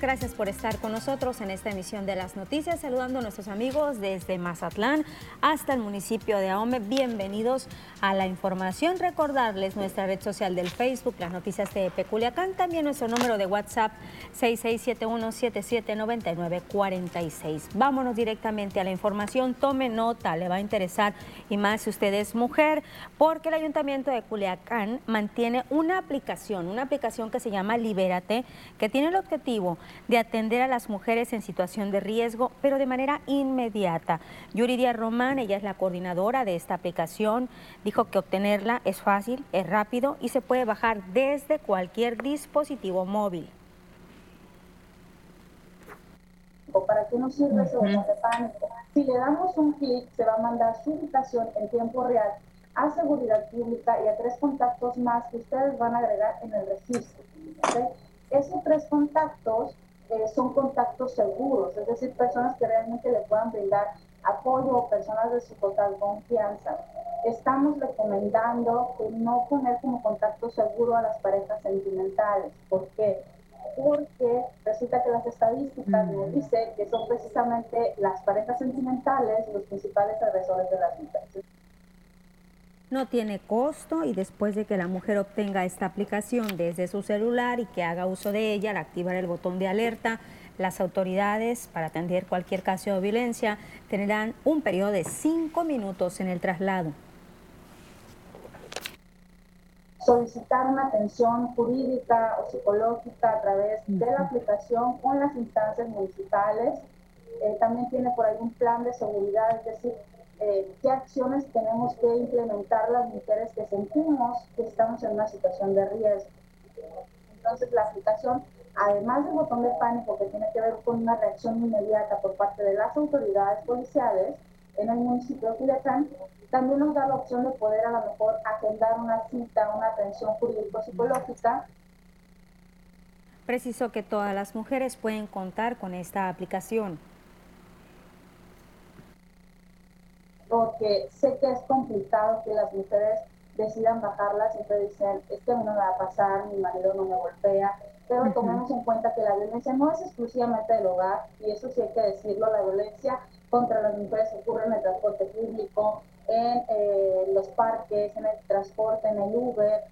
Gracias por estar con nosotros en esta emisión de las noticias, saludando a nuestros amigos desde Mazatlán hasta el municipio de Ahome. Bienvenidos a la información. Recordarles nuestra red social del Facebook, las noticias de Peculiacán, también nuestro número de WhatsApp 6671779946. Vámonos directamente a la información. Tome nota, le va a interesar y más si usted es mujer, porque el Ayuntamiento de Culiacán mantiene una aplicación, una aplicación que se llama Libérate, que tiene el objetivo de atender a las mujeres en situación de riesgo, pero de manera inmediata. Yuridia Román, ella es la coordinadora de esta aplicación, dijo que obtenerla es fácil, es rápido y se puede bajar desde cualquier dispositivo móvil. ¿Para qué nos sirve ese botón de pánico? Si le damos un clic, se va a mandar su ubicación en tiempo real a Seguridad Pública y a tres contactos más que ustedes van a agregar en el registro. Esos tres contactos eh, son contactos seguros, es decir, personas que realmente le puedan brindar apoyo o personas de su total confianza. Estamos recomendando que no poner como contacto seguro a las parejas sentimentales. ¿Por qué? Porque resulta que las estadísticas nos dicen que son precisamente las parejas sentimentales los principales agresores de las mujeres no tiene costo y después de que la mujer obtenga esta aplicación desde su celular y que haga uso de ella, al activar el botón de alerta, las autoridades para atender cualquier caso de violencia tendrán un periodo de cinco minutos en el traslado. Solicitar una atención jurídica o psicológica a través de la aplicación con las instancias municipales. Eh, también tiene por ahí un plan de seguridad, es decir, eh, qué acciones tenemos que implementar las mujeres que sentimos que estamos en una situación de riesgo. Entonces, la aplicación, además del botón de pánico que tiene que ver con una reacción inmediata por parte de las autoridades policiales en el municipio de Culiacán, también nos da la opción de poder a lo mejor agendar una cita, una atención jurídico-psicológica Preciso que todas las mujeres pueden contar con esta aplicación. Porque sé que es complicado que las mujeres decidan bajarlas, siempre dicen, es que a mí no me va a pasar, mi marido no me golpea, pero tomemos en cuenta que la violencia no es exclusivamente del hogar, y eso sí hay que decirlo, la violencia contra las mujeres ocurre en el transporte público, en eh, los parques, en el transporte, en el Uber,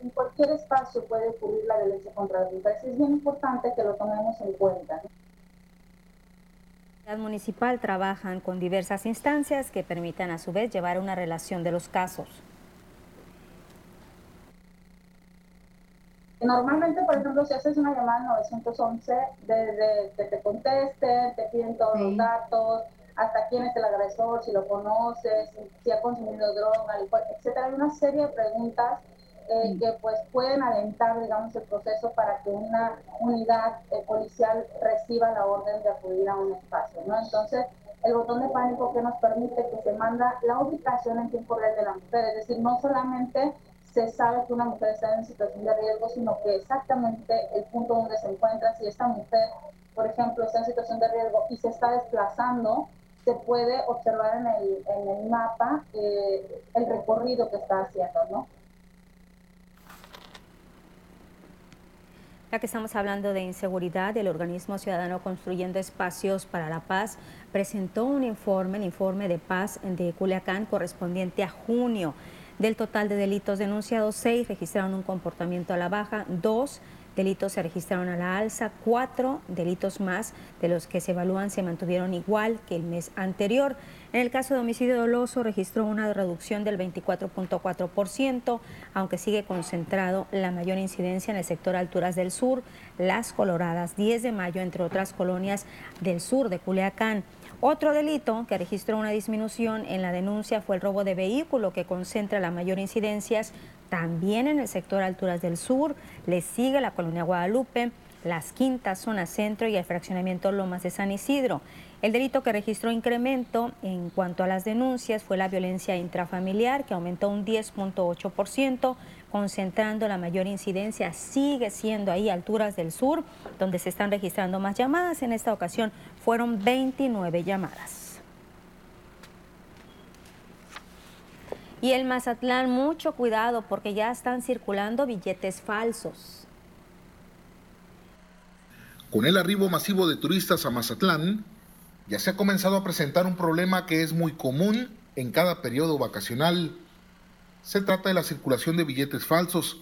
en cualquier espacio puede ocurrir la violencia contra las mujeres. Es bien importante que lo tomemos en cuenta. Municipal trabajan con diversas instancias que permitan a su vez llevar una relación de los casos. Normalmente, por ejemplo, si haces una llamada al 911, desde que te contesten, te piden todos los datos, hasta quién es el agresor, si lo conoces, si ha consumido droga, etcétera. Hay una serie de preguntas eh, que pues pueden alentar, digamos, el proceso para que una unidad eh, policial reciba la orden de acudir a un espacio, ¿no? Entonces, el botón de pánico que nos permite que se manda la ubicación en tiempo real de la mujer, es decir, no solamente se sabe que una mujer está en situación de riesgo, sino que exactamente el punto donde se encuentra, si esta mujer, por ejemplo, está en situación de riesgo y se está desplazando, se puede observar en el, en el mapa eh, el recorrido que está haciendo, ¿no? Ya que estamos hablando de inseguridad, el organismo ciudadano Construyendo Espacios para la Paz presentó un informe, el informe de paz de Culiacán correspondiente a junio. Del total de delitos denunciados, seis registraron un comportamiento a la baja, dos delitos se registraron a la alza, cuatro delitos más de los que se evalúan se mantuvieron igual que el mes anterior. En el caso de homicidio doloso registró una reducción del 24.4%, aunque sigue concentrado la mayor incidencia en el sector Alturas del Sur, Las Coloradas, 10 de mayo, entre otras colonias del sur de Culiacán. Otro delito que registró una disminución en la denuncia fue el robo de vehículo, que concentra la mayor incidencias también en el sector Alturas del Sur. Le sigue la colonia Guadalupe, las Quintas, zona centro y el fraccionamiento Lomas de San Isidro. El delito que registró incremento en cuanto a las denuncias fue la violencia intrafamiliar, que aumentó un 10.8%, concentrando la mayor incidencia, sigue siendo ahí alturas del sur, donde se están registrando más llamadas. En esta ocasión fueron 29 llamadas. Y el Mazatlán, mucho cuidado porque ya están circulando billetes falsos. Con el arribo masivo de turistas a Mazatlán, ya se ha comenzado a presentar un problema que es muy común en cada periodo vacacional. Se trata de la circulación de billetes falsos,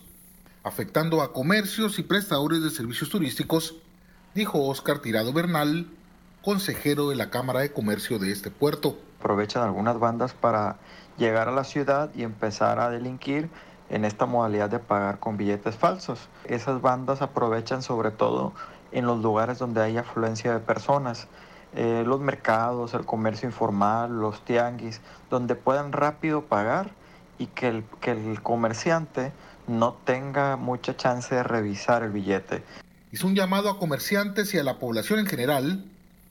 afectando a comercios y prestadores de servicios turísticos, dijo Óscar Tirado Bernal, consejero de la Cámara de Comercio de este puerto. Aprovechan algunas bandas para llegar a la ciudad y empezar a delinquir en esta modalidad de pagar con billetes falsos. Esas bandas aprovechan sobre todo en los lugares donde hay afluencia de personas, eh, los mercados, el comercio informal, los tianguis, donde puedan rápido pagar y que el, que el comerciante no tenga mucha chance de revisar el billete. Hizo un llamado a comerciantes y a la población en general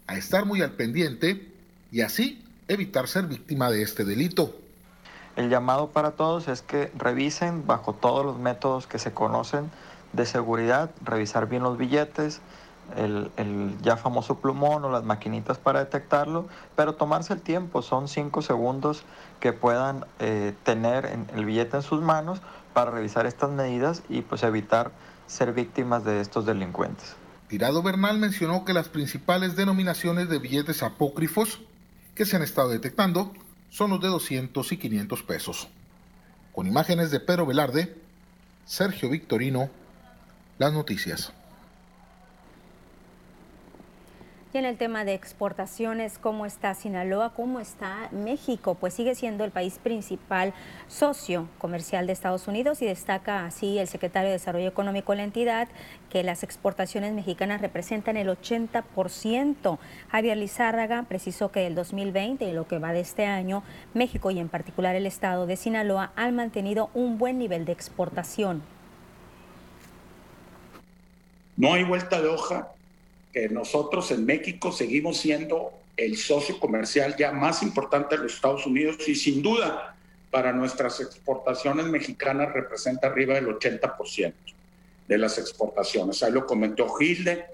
a estar muy al pendiente y así evitar ser víctima de este delito. El llamado para todos es que revisen bajo todos los métodos que se conocen de seguridad, revisar bien los billetes, el, ya famoso plumón o las maquinitas para detectarlo, pero tomarse el tiempo, son cinco segundos que puedan eh, tener el billete en sus manos para revisar estas medidas y pues evitar ser víctimas de estos delincuentes. Tirado Bernal mencionó que las principales denominaciones de billetes apócrifos que se han estado detectando son los de 200 y 500 pesos. Con imágenes de Pedro Velarde, Sergio Victorino, las noticias. Y en el tema de exportaciones, ¿cómo está Sinaloa? ¿Cómo está México? Pues sigue siendo el país principal socio comercial de Estados Unidos y destaca así el secretario de Desarrollo Económico de la entidad que las exportaciones mexicanas representan el 80%. Javier Lizárraga precisó que el 2020 y lo que va de este año, México y en particular el estado de Sinaloa han mantenido un buen nivel de exportación. No hay vuelta de hoja que nosotros en México seguimos siendo el socio comercial ya más importante de los Estados Unidos y sin duda para nuestras exportaciones mexicanas representa arriba del 80% de las exportaciones. Ahí lo comentó Gilde,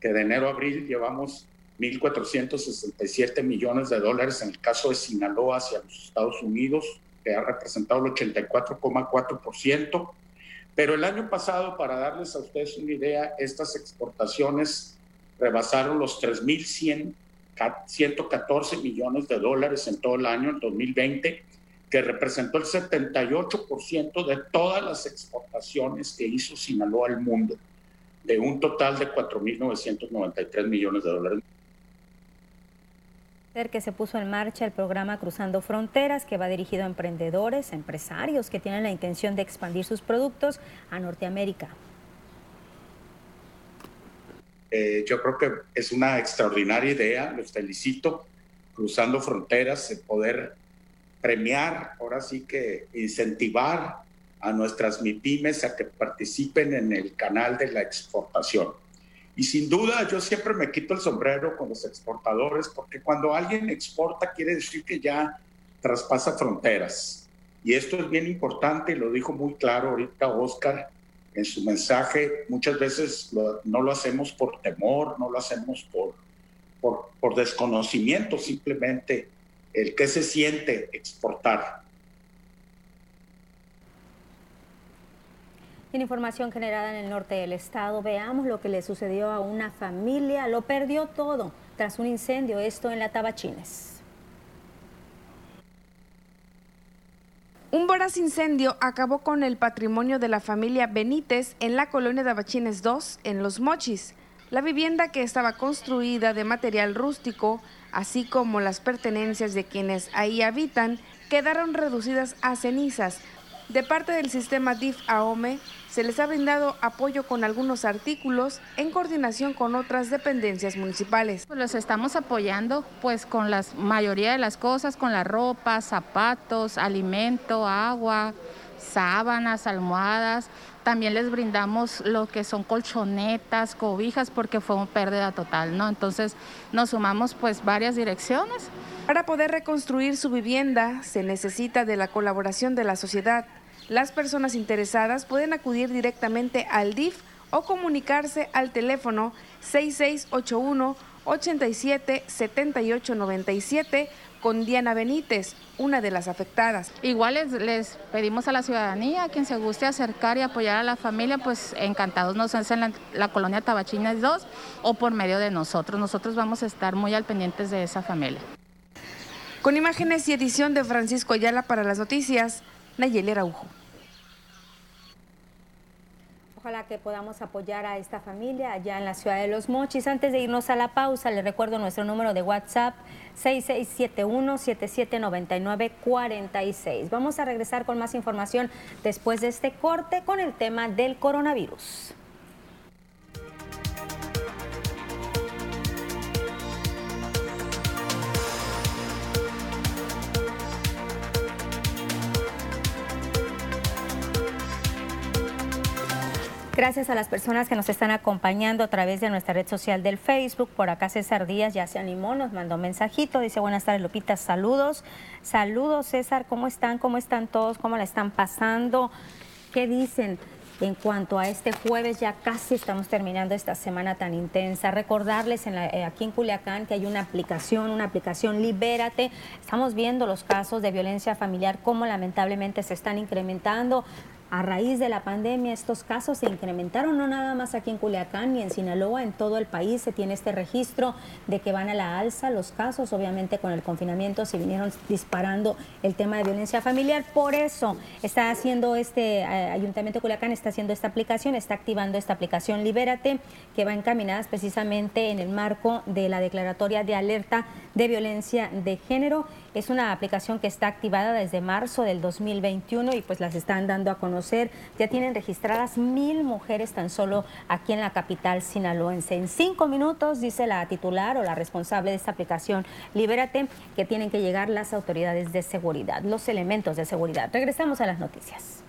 que de enero a abril llevamos 1.467 millones de dólares en el caso de Sinaloa hacia los Estados Unidos, que ha representado el 84,4%. Pero el año pasado, para darles a ustedes una idea, estas exportaciones rebasaron los 3.114 millones de dólares en todo el año, en 2020, que representó el 78% de todas las exportaciones que hizo Sinaloa al mundo, de un total de 4.993 millones de dólares que se puso en marcha el programa Cruzando Fronteras, que va dirigido a emprendedores, empresarios que tienen la intención de expandir sus productos a Norteamérica. Eh, yo creo que es una extraordinaria idea, los felicito, cruzando fronteras, el poder premiar, ahora sí que incentivar a nuestras MIPIMES a que participen en el canal de la exportación. Y sin duda yo siempre me quito el sombrero con los exportadores porque cuando alguien exporta quiere decir que ya traspasa fronteras. Y esto es bien importante y lo dijo muy claro ahorita Oscar en su mensaje, muchas veces no lo hacemos por temor, no lo hacemos por, por, por desconocimiento, simplemente el que se siente exportar. En información generada en el norte del estado, veamos lo que le sucedió a una familia. Lo perdió todo tras un incendio, esto en la Tabachines. Un voraz incendio acabó con el patrimonio de la familia Benítez en la colonia de Abachines 2, en Los Mochis. La vivienda que estaba construida de material rústico, así como las pertenencias de quienes ahí habitan, quedaron reducidas a cenizas. De parte del sistema DIF AOME, se les ha brindado apoyo con algunos artículos en coordinación con otras dependencias municipales. Los estamos apoyando pues con la mayoría de las cosas, con la ropa, zapatos, alimento, agua, sábanas, almohadas. También les brindamos lo que son colchonetas, cobijas, porque fue una pérdida total, ¿no? Entonces nos sumamos pues varias direcciones. Para poder reconstruir su vivienda se necesita de la colaboración de la sociedad las personas interesadas pueden acudir directamente al DIF o comunicarse al teléfono 6681 87 78 97 con Diana Benítez, una de las afectadas. Igual les, pedimos a la ciudadanía, quien se guste acercar y apoyar a la familia, pues encantados nos hacen la, la colonia Tabachines 2 o por medio de nosotros. Nosotros vamos a estar muy al pendientes de esa familia. Con imágenes y edición de Francisco Ayala para las noticias, Nayeli Araujo. Ojalá que podamos apoyar a esta familia allá en la ciudad de Los Mochis. Antes de irnos a la pausa, les recuerdo nuestro número de WhatsApp 6671-779946. Vamos a regresar con más información después de este corte con el tema del coronavirus. Gracias a las personas que nos están acompañando a través de nuestra red social del Facebook. Por acá César Díaz ya se animó, nos mandó mensajito. Dice, buenas tardes Lupita, saludos. Saludos César, ¿cómo están? ¿Cómo están todos? ¿Cómo la están pasando? ¿Qué dicen? En cuanto a este jueves, ya casi estamos terminando esta semana tan intensa. Recordarles eh, aquí en Culiacán que hay una aplicación, una aplicación Libérate. Estamos viendo los casos de violencia familiar, cómo lamentablemente se están incrementando. A raíz de la pandemia, estos casos se incrementaron no nada más aquí en Culiacán ni en Sinaloa, en todo el país se tiene este registro de que van a la alza los casos, obviamente con el confinamiento se vinieron disparando el tema de violencia familiar, por eso está haciendo este eh, Ayuntamiento Culiacán, está haciendo esta aplicación, está activando esta aplicación Libérate, que va encaminada precisamente en el marco de la declaratoria de alerta de violencia de género. Es una aplicación que está activada desde marzo del 2021 y pues las están dando a conocer ya tienen registradas mil mujeres tan solo aquí en la capital sinaloense. En cinco minutos, dice la titular o la responsable de esta aplicación, Libérate, que tienen que llegar las autoridades de seguridad, los elementos de seguridad. Regresamos a las noticias.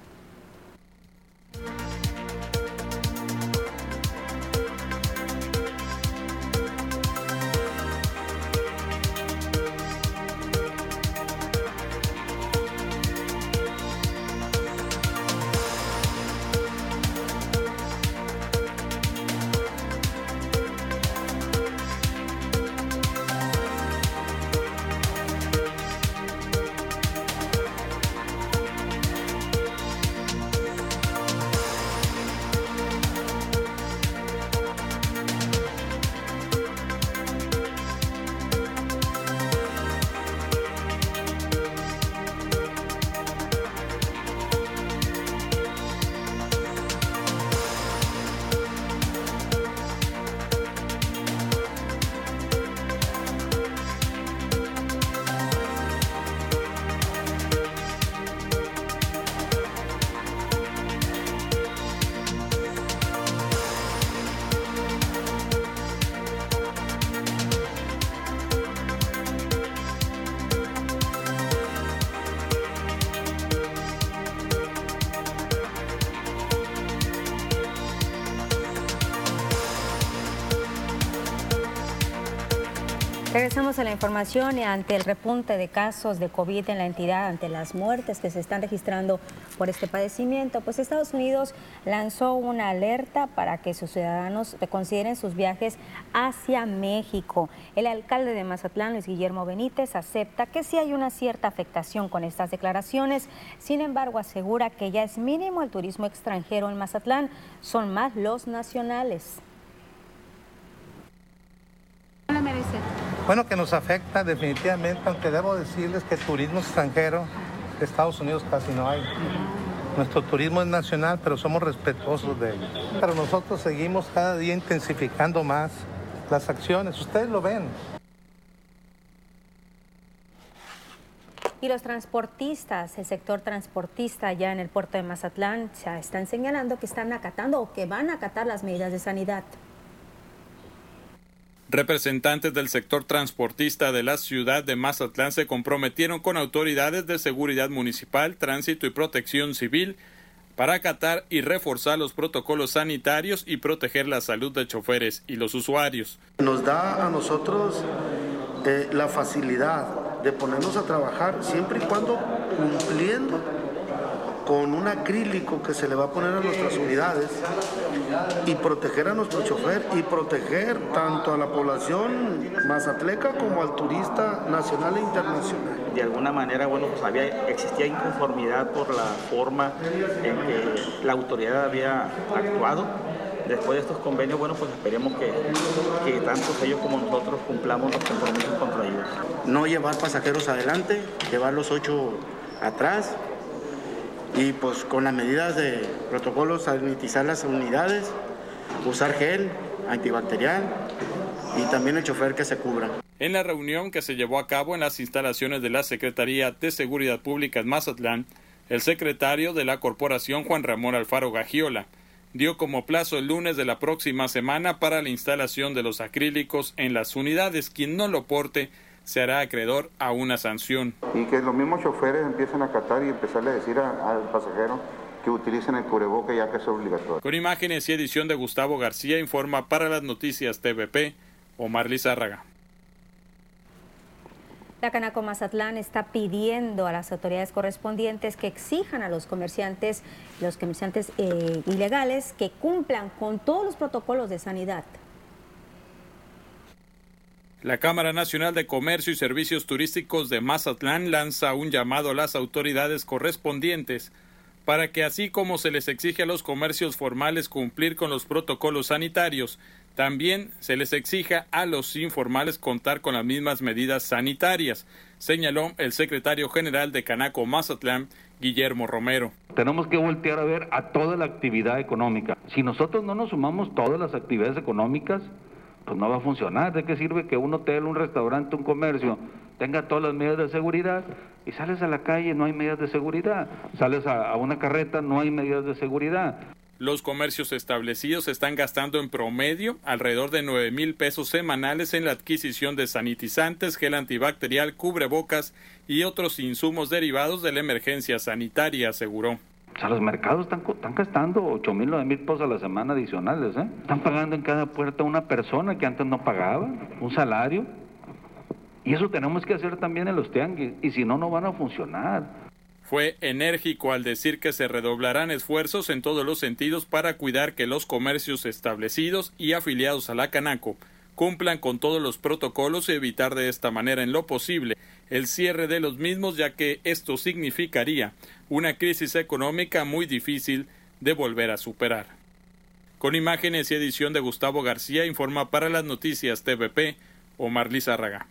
Regresamos a la información y ante el repunte de casos de COVID en la entidad, ante las muertes que se están registrando por este padecimiento, pues Estados Unidos lanzó una alerta para que sus ciudadanos reconsideren sus viajes hacia México. El alcalde de Mazatlán, Luis Guillermo Benítez, acepta que sí hay una cierta afectación con estas declaraciones, sin embargo asegura que ya es mínimo el turismo extranjero en Mazatlán, son más los nacionales. Bueno, que nos afecta definitivamente, aunque debo decirles que turismo extranjero de Estados Unidos casi no hay. Nuestro turismo es nacional, pero somos respetuosos de ello. Pero nosotros seguimos cada día intensificando más las acciones. Ustedes lo ven. Y los transportistas, el sector transportista allá en el puerto de Mazatlán, ya están señalando que están acatando o que van a acatar las medidas de sanidad. Representantes del sector transportista de la ciudad de Mazatlán se comprometieron con autoridades de seguridad municipal, tránsito y protección civil para acatar y reforzar los protocolos sanitarios y proteger la salud de choferes y los usuarios. Nos da a nosotros eh, la facilidad de ponernos a trabajar siempre y cuando cumpliendo con un acrílico que se le va a poner a nuestras unidades y proteger a nuestro chofer y proteger tanto a la población mazatleca como al turista nacional e internacional. De alguna manera, bueno, pues había, existía inconformidad por la forma en que la autoridad había actuado. Después de estos convenios, bueno, pues esperemos que, que tanto ellos como nosotros cumplamos los compromisos contra ellos. No llevar pasajeros adelante, llevar los ocho atrás, y pues con las medidas de protocolos sanitizar las unidades, usar gel antibacterial y también el chofer que se cubra. En la reunión que se llevó a cabo en las instalaciones de la Secretaría de Seguridad Pública en Mazatlán, el secretario de la corporación Juan Ramón Alfaro Gagiola dio como plazo el lunes de la próxima semana para la instalación de los acrílicos en las unidades. Quien no lo porte se hará acreedor a una sanción. Y que los mismos choferes empiecen a acatar y empezarle a decir al pasajero que utilicen el cubreboca ya que es obligatorio. Con imágenes y edición de Gustavo García informa para las noticias TVP Omar Lizárraga. La Canaco Mazatlán está pidiendo a las autoridades correspondientes que exijan a los comerciantes, los comerciantes eh, ilegales, que cumplan con todos los protocolos de sanidad. La Cámara Nacional de Comercio y Servicios Turísticos de Mazatlán lanza un llamado a las autoridades correspondientes para que así como se les exige a los comercios formales cumplir con los protocolos sanitarios, también se les exija a los informales contar con las mismas medidas sanitarias, señaló el secretario general de Canaco Mazatlán, Guillermo Romero. Tenemos que voltear a ver a toda la actividad económica. Si nosotros no nos sumamos todas las actividades económicas, pues no va a funcionar. ¿De qué sirve que un hotel, un restaurante, un comercio tenga todas las medidas de seguridad y sales a la calle, no hay medidas de seguridad? Sales a, una carreta, no hay medidas de seguridad. Los comercios establecidos están gastando en promedio alrededor de 9 mil pesos semanales en la adquisición de sanitizantes, gel antibacterial, cubrebocas y otros insumos derivados de la emergencia sanitaria, aseguró. O sea, los mercados están, están gastando 8 mil, 9 mil pesos a la semana adicionales. ¿eh? Están pagando en cada puerta una persona que antes no pagaba, un salario. Y eso tenemos que hacer también en los tianguis. Y si no, no van a funcionar. Fue enérgico al decir que se redoblarán esfuerzos en todos los sentidos para cuidar que los comercios establecidos y afiliados a la Canaco cumplan con todos los protocolos y evitar de esta manera en lo posible el cierre de los mismos ya que esto significaría una crisis económica muy difícil de volver a superar. Con imágenes y edición de Gustavo García informa para las noticias TVP Omar Lizárraga.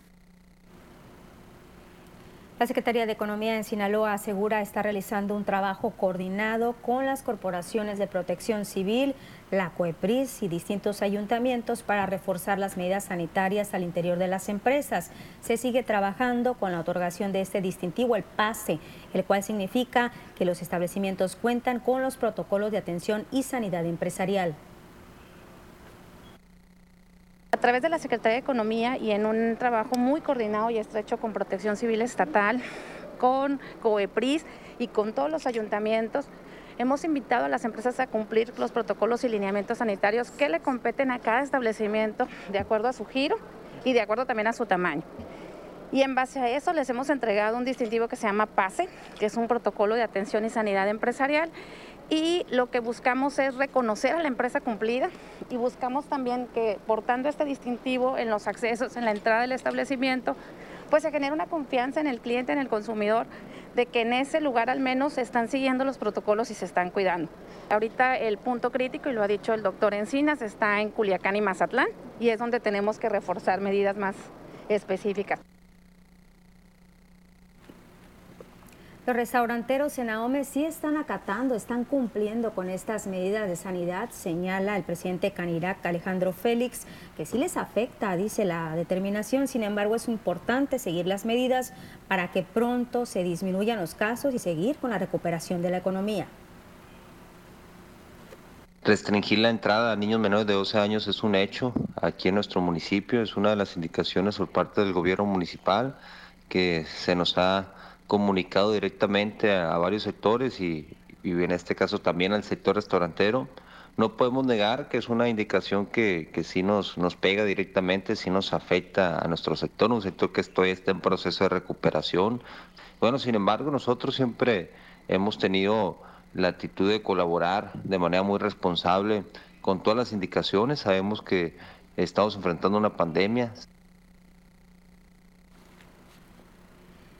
La Secretaría de Economía en Sinaloa asegura estar realizando un trabajo coordinado con las corporaciones de protección civil, la COEPRIS y distintos ayuntamientos para reforzar las medidas sanitarias al interior de las empresas. Se sigue trabajando con la otorgación de este distintivo, el PASE, el cual significa que los establecimientos cuentan con los protocolos de atención y sanidad empresarial. A través de la Secretaría de Economía y en un trabajo muy coordinado y estrecho con Protección Civil Estatal, con COEPRIS y con todos los ayuntamientos, hemos invitado a las empresas a cumplir los protocolos y lineamientos sanitarios que le competen a cada establecimiento de acuerdo a su giro y de acuerdo también a su tamaño. Y en base a eso les hemos entregado un distintivo que se llama PASE, que es un protocolo de atención y sanidad empresarial, y lo que buscamos es reconocer a la empresa cumplida y buscamos también que portando este distintivo en los accesos, en la entrada del establecimiento, pues se genera una confianza en el cliente, en el consumidor, de que en ese lugar al menos se están siguiendo los protocolos y se están cuidando. Ahorita el punto crítico, y lo ha dicho el doctor Encinas, está en Culiacán y Mazatlán, y es donde tenemos que reforzar medidas más específicas. Los restauranteros en Ahome sí están acatando, están cumpliendo con estas medidas de sanidad, señala el presidente Canirac Alejandro Félix, que sí les afecta, dice la determinación, sin embargo es importante seguir las medidas para que pronto se disminuyan los casos y seguir con la recuperación de la economía. Restringir la entrada a niños menores de 12 años es un hecho aquí en nuestro municipio, es una de las indicaciones por parte del gobierno municipal que se nos ha comunicado directamente a, varios sectores y, en este caso también al sector restaurantero. No podemos negar que es una indicación que, que sí nos, nos pega directamente, sí nos afecta a nuestro sector, un sector que estoy, está en proceso de recuperación. Bueno, sin embargo, nosotros siempre hemos tenido la actitud de colaborar de manera muy responsable con todas las indicaciones. Sabemos que estamos enfrentando una pandemia,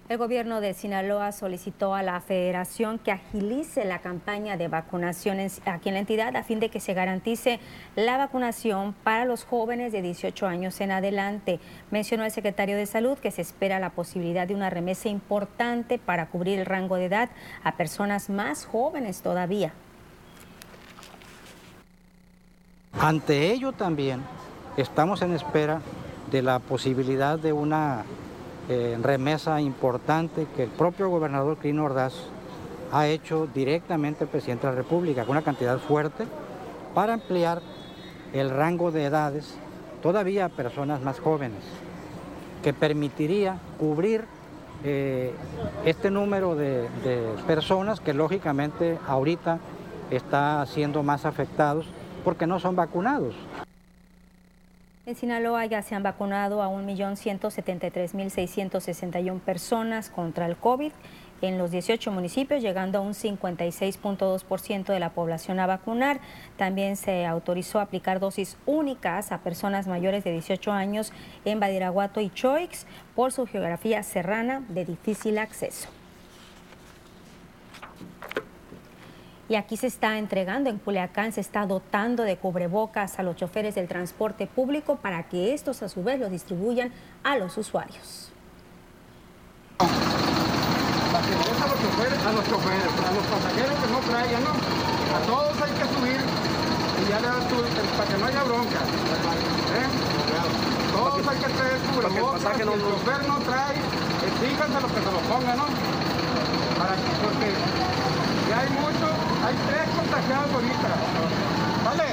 El gobierno de Sinaloa solicitó a la federación que agilice la campaña de vacunación aquí en la entidad a fin de que se garantice la vacunación para los jóvenes de 18 años en adelante. Mencionó el secretario de Salud que se espera la posibilidad de una remesa importante para cubrir el rango de edad a personas más jóvenes todavía. Ante ello también estamos en espera de la posibilidad de una eh, remesa importante que el propio gobernador Crino Ordaz ha hecho directamente al presidente de la República, con una cantidad fuerte, para ampliar el rango de edades todavía a personas más jóvenes, que permitiría cubrir eh, este número de, de personas que lógicamente ahorita está siendo más afectados porque no son vacunados. En Sinaloa ya se han vacunado a 1.173.661 personas contra el COVID en los 18 municipios, llegando a un 56.2% de la población a vacunar. También se autorizó aplicar dosis únicas a personas mayores de 18 años en Badiraguato y Choix por su geografía serrana de difícil acceso. Y aquí se está entregando en Culiacán, se está dotando de cubrebocas a los choferes del transporte público para que estos a su vez los distribuyan a los usuarios. a los choferes, a los choferes, a los pasajeros que no traigan, ¿no? A todos hay que subir y ya le das tu, para que no haya bronca. ¿eh? Todos hay que traer cubrebocas, si el chofer no trae, exíjanse los que se lo pongan, ¿no? Para que, porque ya hay mucho, hay tres contagiados ahorita. ¿Vale?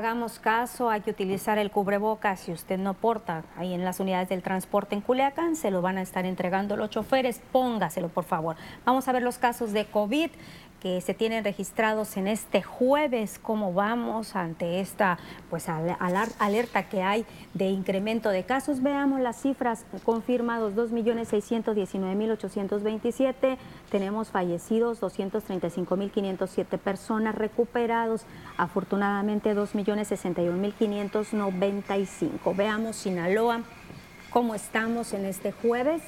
Hagamos caso, hay que utilizar el cubrebocas. Si usted no porta ahí en las unidades del transporte en Culiacán, se lo van a estar entregando los choferes. Póngaselo, por favor. Vamos a ver los casos de COVID que se tienen registrados en este jueves, cómo vamos ante esta pues alerta que hay de incremento de casos. Veamos las cifras confirmados, 2.619.827, tenemos fallecidos 235.507 personas recuperados, afortunadamente 2.061.595. Veamos Sinaloa, cómo estamos en este jueves.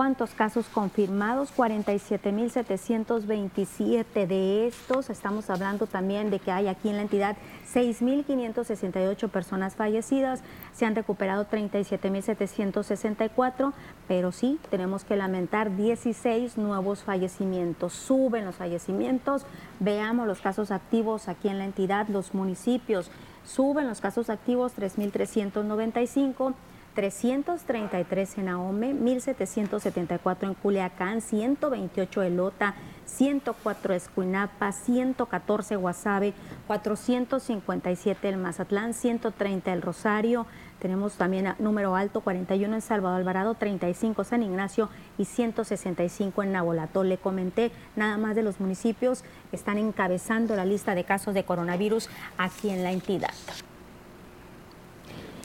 ¿Cuántos casos confirmados? 47.727 de estos. Estamos hablando también de que hay aquí en la entidad 6.568 personas fallecidas. Se han recuperado 37.764, pero sí tenemos que lamentar 16 nuevos fallecimientos. Suben los fallecimientos. Veamos los casos activos aquí en la entidad, los municipios. Suben los casos activos 3.395 333 en Ahome, 1774 en Culiacán, 128 en Lota, 104 Escuinapa, 114 Guasave, 457 el Mazatlán, 130 el Rosario, tenemos también número alto 41 en Salvador Alvarado, 35 San Ignacio y 165 en Nabolato. Le comenté nada más de los municipios que están encabezando la lista de casos de coronavirus aquí en la entidad.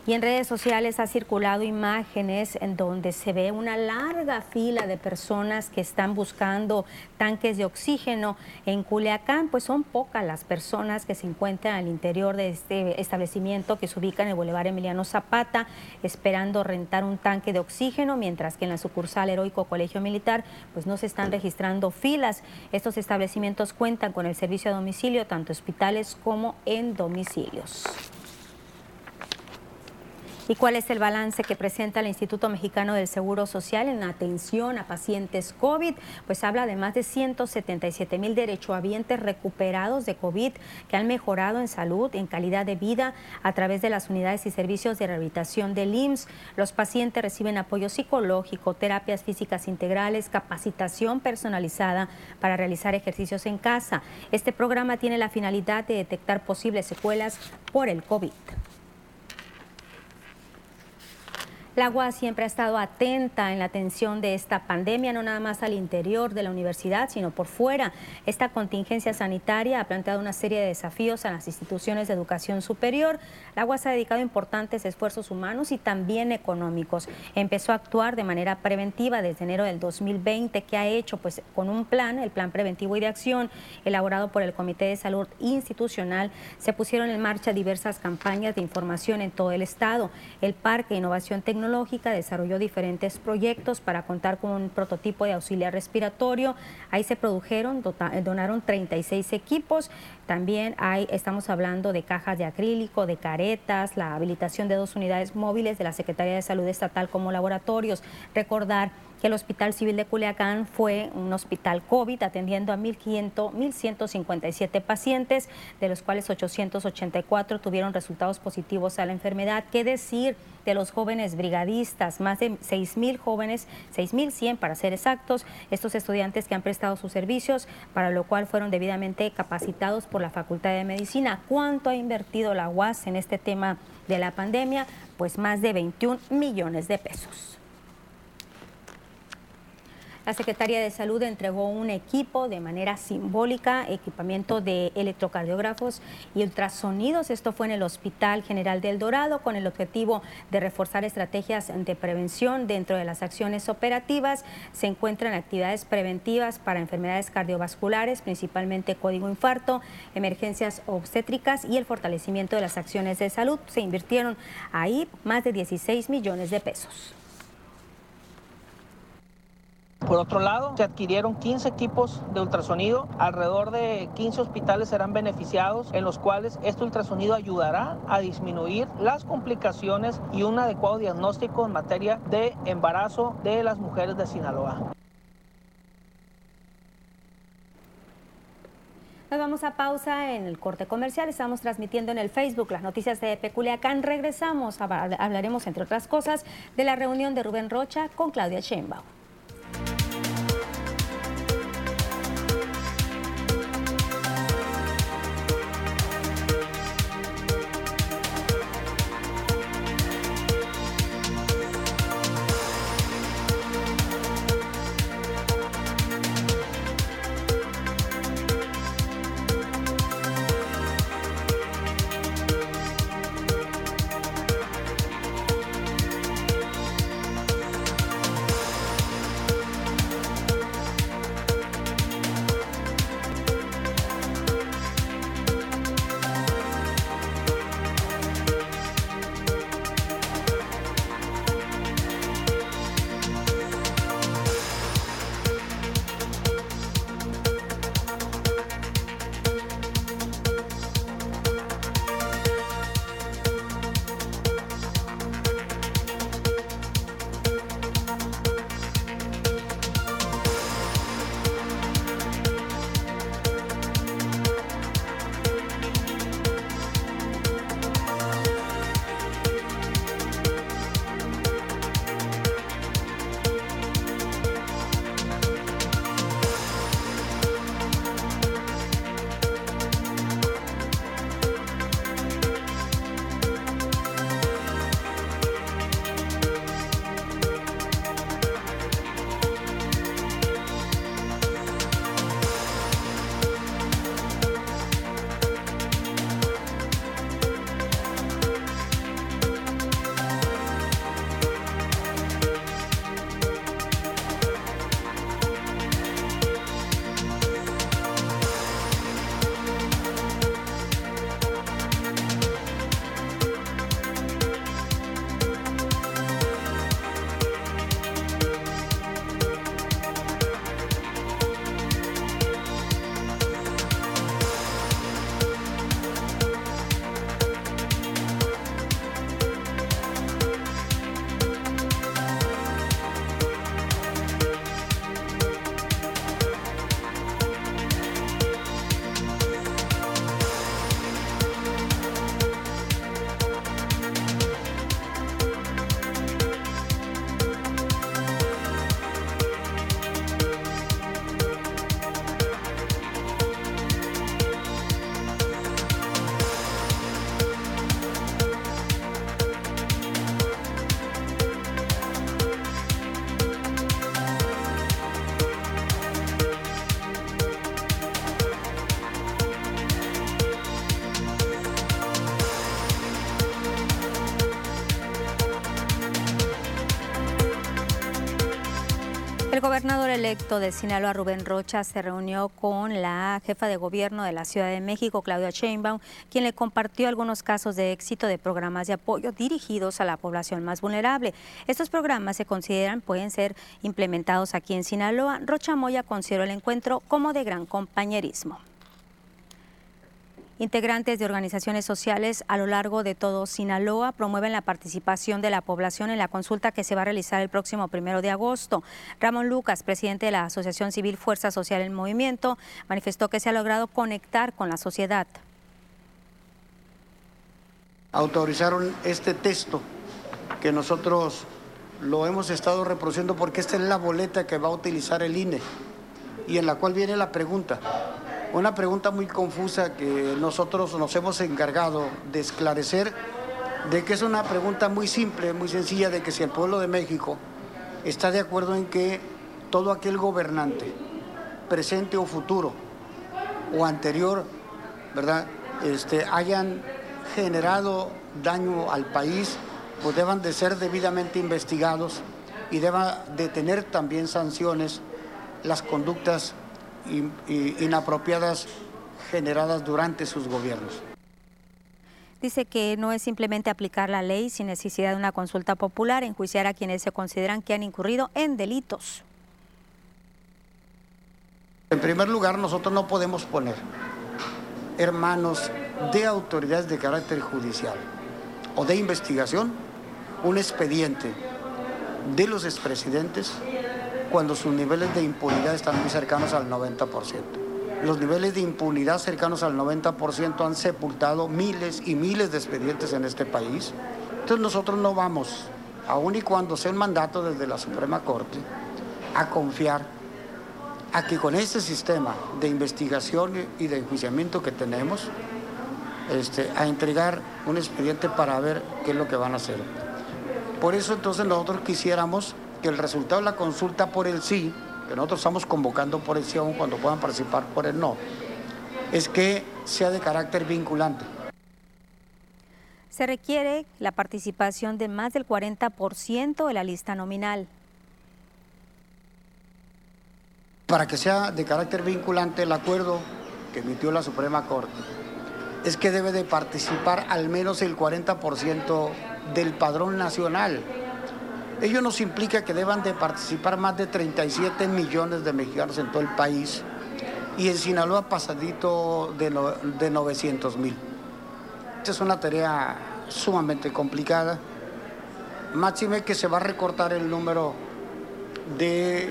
Y en redes sociales ha circulado imágenes en donde se ve una larga fila de personas que están buscando tanques de oxígeno en Culiacán. Pues son pocas las personas que se encuentran al interior de este establecimiento que se ubica en el Boulevard Emiliano Zapata esperando rentar un tanque de oxígeno, mientras que en la sucursal Heroico Colegio Militar pues no se están registrando filas. Estos establecimientos cuentan con el servicio a domicilio, tanto hospitales como en domicilios. ¿Y cuál es el balance que presenta el Instituto Mexicano del Seguro Social en atención a pacientes COVID? Pues habla de más de 177 mil derechohabientes recuperados de COVID que han mejorado en salud, en calidad de vida a través de las unidades y servicios de rehabilitación del IMSS. Los pacientes reciben apoyo psicológico, terapias físicas integrales, capacitación personalizada para realizar ejercicios en casa. Este programa tiene la finalidad de detectar posibles secuelas por el COVID. La siempre ha estado atenta en la atención de esta pandemia, no nada más al interior de la universidad, sino por fuera. Esta contingencia sanitaria ha planteado una serie de desafíos a las instituciones de educación superior. La UAS ha dedicado importantes esfuerzos humanos y también económicos. Empezó a actuar de manera preventiva desde enero del 2020, que ha hecho pues con un plan, el plan preventivo y de acción elaborado por el Comité de Salud Institucional. Se pusieron en marcha diversas campañas de información en todo el estado. El Parque Innovación Tecnológica Desarrolló diferentes proyectos para contar con un prototipo de auxiliar respiratorio. Ahí se produjeron, donaron 36 equipos. También hay, estamos hablando de cajas de acrílico, de caretas, la habilitación de dos unidades móviles de la Secretaría de Salud Estatal como laboratorios. Recordar que el Hospital Civil de Culiacán fue un hospital COVID atendiendo a 1.157 pacientes, de los cuales 884 tuvieron resultados positivos a la enfermedad. ¿Qué decir de los jóvenes brigadistas? Más de 6.000 jóvenes, 6.100 para ser exactos, estos estudiantes que han prestado sus servicios, para lo cual fueron debidamente capacitados por la Facultad de Medicina. ¿Cuánto ha invertido la UAS en este tema de la pandemia? Pues más de 21 millones de pesos. La Secretaría de Salud entregó un equipo de manera simbólica, equipamiento de electrocardiógrafos y ultrasonidos. Esto fue en el Hospital General del Dorado con el objetivo de reforzar estrategias de prevención dentro de las acciones operativas. Se encuentran actividades preventivas para enfermedades cardiovasculares, principalmente código infarto, emergencias obstétricas y el fortalecimiento de las acciones de salud. Se invirtieron ahí más de 16 millones de pesos. Por otro lado, se adquirieron 15 equipos de ultrasonido, alrededor de 15 hospitales serán beneficiados, en los cuales este ultrasonido ayudará a disminuir las complicaciones y un adecuado diagnóstico en materia de embarazo de las mujeres de Sinaloa. Nos vamos a pausa en el corte comercial. Estamos transmitiendo en el Facebook las noticias de Peculiacán. Regresamos, hablaremos entre otras cosas de la reunión de Rubén Rocha con Claudia Sheinbaum. Electo de Sinaloa, Rubén Rocha, se reunió con la jefa de gobierno de la Ciudad de México, Claudia Sheinbaum, quien le compartió algunos casos de éxito de programas de apoyo dirigidos a la población más vulnerable. Estos programas se consideran pueden ser implementados aquí en Sinaloa. Rocha Moya consideró el encuentro como de gran compañerismo. Integrantes de organizaciones sociales a lo largo de todo Sinaloa promueven la participación de la población en la consulta que se va a realizar el próximo primero de agosto. Ramón Lucas, presidente de la Asociación Civil Fuerza Social en Movimiento, manifestó que se ha logrado conectar con la sociedad. Autorizaron este texto que nosotros lo hemos estado reproduciendo porque esta es la boleta que va a utilizar el INE y en la cual viene la pregunta una pregunta muy confusa que nosotros nos hemos encargado de esclarecer, de que es una pregunta muy simple, muy sencilla, de que si el pueblo de México está de acuerdo en que todo aquel gobernante, presente o futuro, o anterior, ¿verdad?, este, hayan generado daño al país, pues deban de ser debidamente investigados y deban de tener también sanciones las conductas inapropiadas generadas durante sus gobiernos. Dice que no es simplemente aplicar la ley sin necesidad de una consulta popular, enjuiciar a quienes se consideran que han incurrido en delitos. En primer lugar, nosotros no podemos poner hermanos de autoridades de carácter judicial o de investigación un expediente de los expresidentes cuando sus niveles de impunidad están muy cercanos al 90%. Los niveles de impunidad cercanos al 90% han sepultado miles y miles de expedientes en este país. Entonces nosotros no vamos, aun y cuando sea un mandato desde la Suprema Corte, a confiar a que con este sistema de investigación y de enjuiciamiento que tenemos, este, a entregar un expediente para ver qué es lo que van a hacer. Por eso entonces nosotros quisiéramos el resultado de la consulta por el sí, que nosotros estamos convocando por el sí aún cuando puedan participar por el no, es que sea de carácter vinculante. Se requiere la participación de más del 40% de la lista nominal. Para que sea de carácter vinculante el acuerdo que emitió la Suprema Corte, es que debe de participar al menos el 40% del padrón nacional. Ello nos implica que deban de participar más de 37 millones de mexicanos en todo el país y en Sinaloa pasadito de, de 900 mil. Esta es una tarea sumamente complicada. Máxime que se va a recortar el número de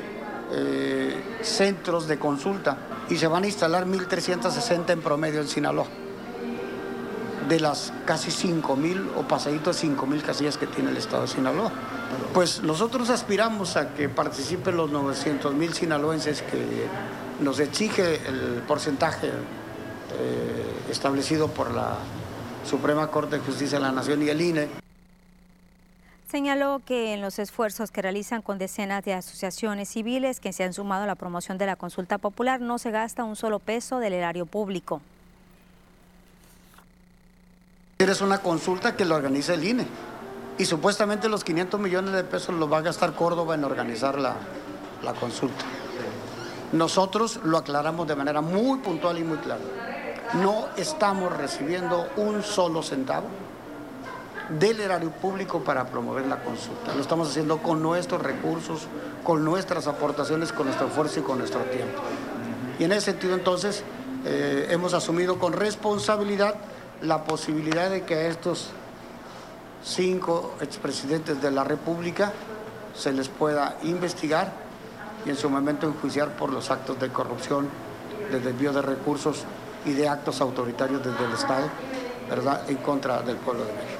eh, centros de consulta y se van a instalar 1.360 en promedio en Sinaloa de las casi 5.000 o pasadito de 5.000 casillas que tiene el Estado de Sinaloa. Pues nosotros aspiramos a que participen los 900.000 sinaloenses que nos exige el porcentaje eh, establecido por la Suprema Corte de Justicia de la Nación y el INE. Señaló que en los esfuerzos que realizan con decenas de asociaciones civiles que se han sumado a la promoción de la consulta popular no se gasta un solo peso del erario público. Es una consulta que lo organiza el INE y supuestamente los 500 millones de pesos los va a gastar Córdoba en organizar la, la consulta. Nosotros lo aclaramos de manera muy puntual y muy clara. No estamos recibiendo un solo centavo del erario público para promover la consulta. Lo estamos haciendo con nuestros recursos, con nuestras aportaciones, con nuestro esfuerzo y con nuestro tiempo. Y en ese sentido entonces eh, hemos asumido con responsabilidad la posibilidad de que estos cinco expresidentes de la República se les pueda investigar y en su momento enjuiciar por los actos de corrupción, de desvío de recursos y de actos autoritarios desde el Estado, ¿verdad?, en contra del pueblo de México.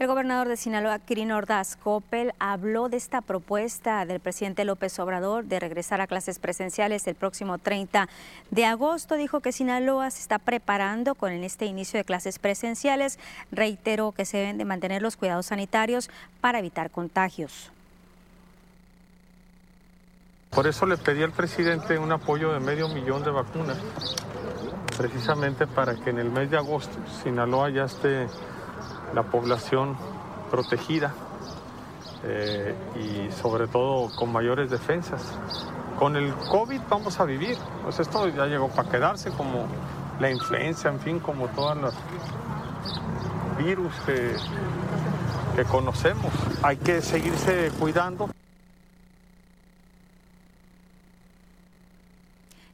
El gobernador de Sinaloa, Quirino Ordaz Coppel, habló de esta propuesta del presidente López Obrador de regresar a clases presenciales el próximo 30 de agosto. Dijo que Sinaloa se está preparando con este inicio de clases presenciales. Reiteró que se deben de mantener los cuidados sanitarios para evitar contagios. Por eso le pedí al presidente un apoyo de medio millón de vacunas, precisamente para que en el mes de agosto Sinaloa ya esté la población protegida eh, y sobre todo con mayores defensas. Con el COVID vamos a vivir, pues esto ya llegó para quedarse como la influenza, en fin, como todos los virus que, que conocemos. Hay que seguirse cuidando.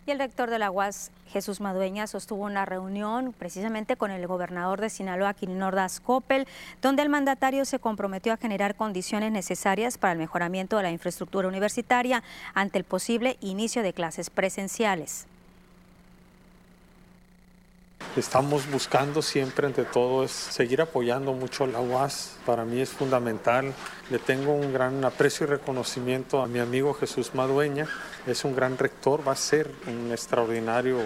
Y el rector de la UAS, Jesús Madueña, sostuvo una reunión precisamente con el gobernador de Sinaloa, Quirino Ordaz Coppel, donde el mandatario se comprometió a generar condiciones necesarias para el mejoramiento de la infraestructura universitaria ante el posible inicio de clases presenciales estamos buscando siempre ante todo es seguir apoyando mucho la UAS. Para mí es fundamental. Le tengo un gran aprecio y reconocimiento a mi amigo Jesús Madueña. Es un gran rector, va a ser un extraordinario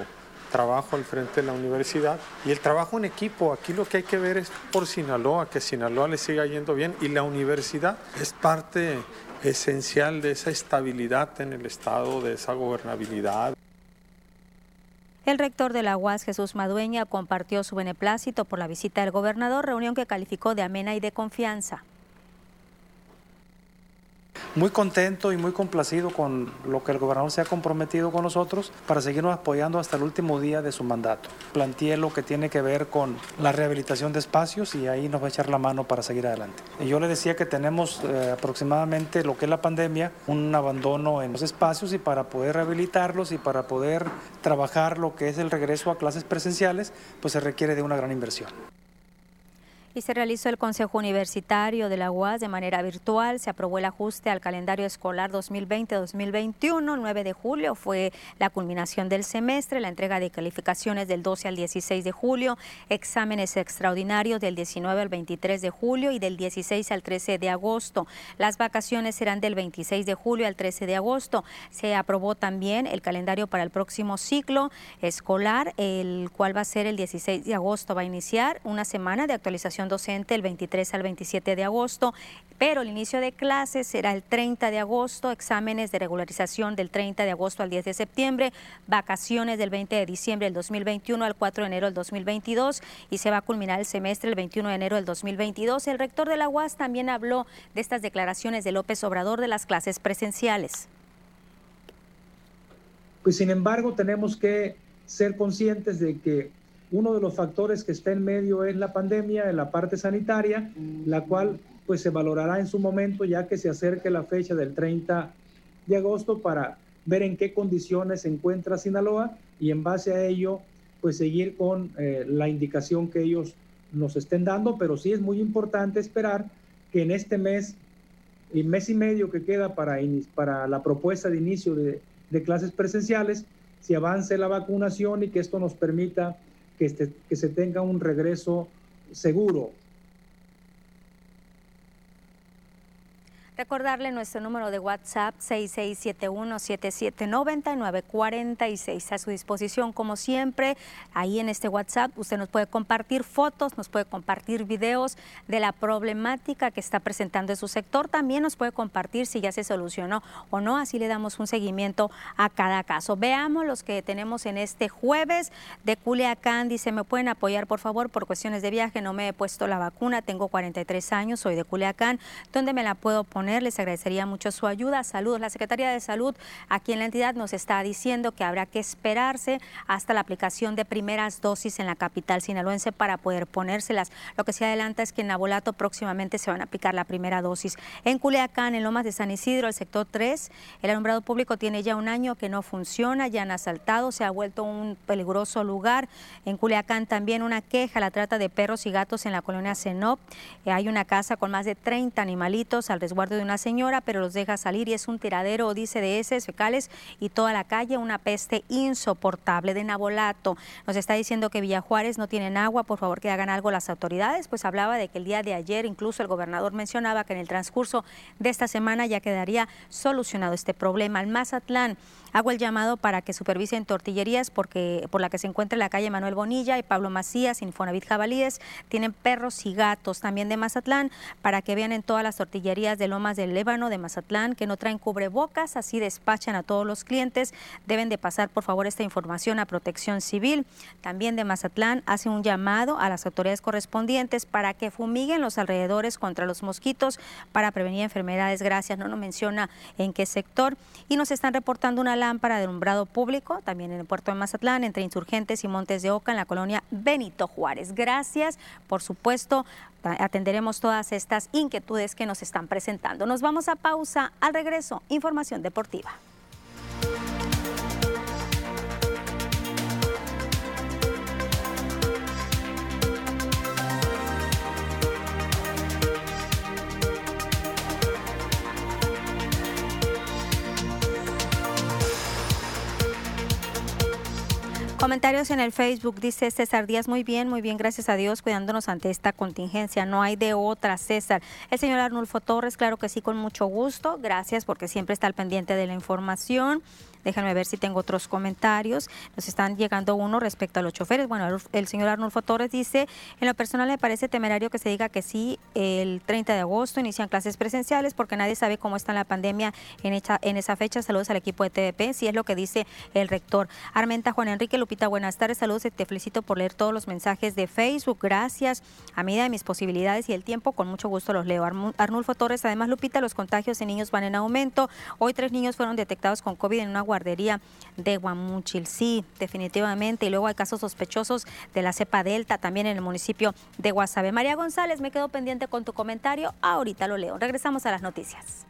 trabajo al frente de la universidad y el trabajo en equipo. Aquí lo que hay que ver es por Sinaloa, que Sinaloa le siga yendo bien y la universidad es parte esencial de esa estabilidad en el Estado, de esa gobernabilidad. El rector de la UAS, Jesús Madueña, compartió su beneplácito por la visita del gobernador, reunión que calificó de amena y de confianza muy contento y muy complacido con lo que el gobernador se ha comprometido con nosotros para seguirnos apoyando hasta el último día de su mandato. Planteé lo que tiene que ver con la rehabilitación de espacios y ahí nos va a echar la mano para seguir adelante. Yo le decía que tenemos eh, aproximadamente lo que es la pandemia, un abandono en los espacios y para poder rehabilitarlos y para poder trabajar lo que es el regreso a clases presenciales, pues se requiere de una gran inversión y se realizó el Consejo Universitario de la UAS de manera virtual. Se aprobó el ajuste al calendario escolar 2020-2021. El 9 de julio fue la culminación del semestre, la entrega de calificaciones del 12 al 16 de julio, exámenes extraordinarios del 19 al 23 de julio y del 16 al 13 de agosto. Las vacaciones serán del 26 de julio al 13 de agosto. Se aprobó también el calendario para el próximo ciclo escolar, el cual va a ser el 16 de agosto. Va a iniciar una semana de actualización docente el 23 al 27 de agosto, pero el inicio de clases será el 30 de agosto, exámenes de regularización del 30 de agosto al 10 de septiembre, vacaciones del 20 de diciembre del 2021 al 4 de enero del 2022 y se va a culminar el semestre el 21 de enero del 2022. El rector de la UAS también habló de estas declaraciones de López Obrador de las clases presenciales. Pues sin embargo tenemos que ser conscientes de que uno de los factores que está en medio es la pandemia, en la parte sanitaria, la cual pues se valorará en su momento ya que se acerque la fecha del 30 de agosto para ver en qué condiciones se encuentra Sinaloa y en base a ello pues seguir con eh, la indicación que ellos nos estén dando, pero sí es muy importante esperar que en este mes y mes y medio que queda para, para la propuesta de inicio de, de clases presenciales, se avance la vacunación y que esto nos permita que, este, que se tenga un regreso seguro Recordarle nuestro número de WhatsApp 6671-779946 a su disposición como siempre. Ahí en este WhatsApp usted nos puede compartir fotos, nos puede compartir videos de la problemática que está presentando en su sector. También nos puede compartir si ya se solucionó o no. Así le damos un seguimiento a cada caso. Veamos los que tenemos en este jueves de Culiacán. Dice, ¿me pueden apoyar por favor por cuestiones de viaje? No me he puesto la vacuna, tengo 43 años, soy de Culiacán. ¿Dónde me la puedo poner? Les agradecería mucho su ayuda. Saludos. La Secretaría de Salud aquí en la entidad nos está diciendo que habrá que esperarse hasta la aplicación de primeras dosis en la capital sinaloense para poder ponérselas. Lo que se adelanta es que en Abolato próximamente se van a aplicar la primera dosis. En Culiacán, en Lomas de San Isidro, el sector 3, el alumbrado público tiene ya un año que no funciona, ya han asaltado, se ha vuelto un peligroso lugar. En Culiacán también una queja, la trata de perros y gatos en la colonia Cenop. Eh, hay una casa con más de 30 animalitos al resguardo de una señora, pero los deja salir y es un tiradero, dice, de heces fecales y toda la calle, una peste insoportable de Nabolato. Nos está diciendo que Villajuárez no tienen agua, por favor que hagan algo las autoridades, pues hablaba de que el día de ayer incluso el gobernador mencionaba que en el transcurso de esta semana ya quedaría solucionado este problema. El Mazatlán Hago el llamado para que supervisen tortillerías porque por la que se encuentra la calle Manuel Bonilla y Pablo Macías, Infonavit Jabalíes, tienen perros y gatos también de Mazatlán para que vean en todas las tortillerías de Loma Lomas del Lébano de Mazatlán que no traen cubrebocas, así despachan a todos los clientes. Deben de pasar por favor esta información a Protección Civil. También de Mazatlán hace un llamado a las autoridades correspondientes para que fumiguen los alrededores contra los mosquitos para prevenir enfermedades. Gracias, no nos menciona en qué sector. Y nos están reportando una lámpara de alumbrado público, también en el puerto de Mazatlán, entre Insurgentes y Montes de Oca, en la colonia Benito Juárez. Gracias, por supuesto, atenderemos todas estas inquietudes que nos están presentando. Nos vamos a pausa. Al regreso, información deportiva. Comentarios en el Facebook, dice César Díaz, muy bien, muy bien, gracias a Dios, cuidándonos ante esta contingencia, no hay de otra, César. El señor Arnulfo Torres, claro que sí, con mucho gusto, gracias porque siempre está al pendiente de la información. Déjenme ver si tengo otros comentarios. Nos están llegando uno respecto a los choferes. Bueno, el señor Arnulfo Torres dice, en lo personal me parece temerario que se diga que sí, el 30 de agosto inician clases presenciales porque nadie sabe cómo está la pandemia en, en esa fecha. Saludos al equipo de TDP, si es lo que dice el rector. Armenta Juan Enrique Lupita, buenas tardes, saludos y te felicito por leer todos los mensajes de Facebook. Gracias. A medida de mis posibilidades y el tiempo, con mucho gusto los leo. Arnulfo Torres, además Lupita, los contagios en niños van en aumento. Hoy tres niños fueron detectados con COVID en una guardería de Guamuchil. Sí, definitivamente. Y luego hay casos sospechosos de la cepa Delta también en el municipio de Guasave. María González, me quedo pendiente con tu comentario. Ahorita lo leo. Regresamos a las noticias.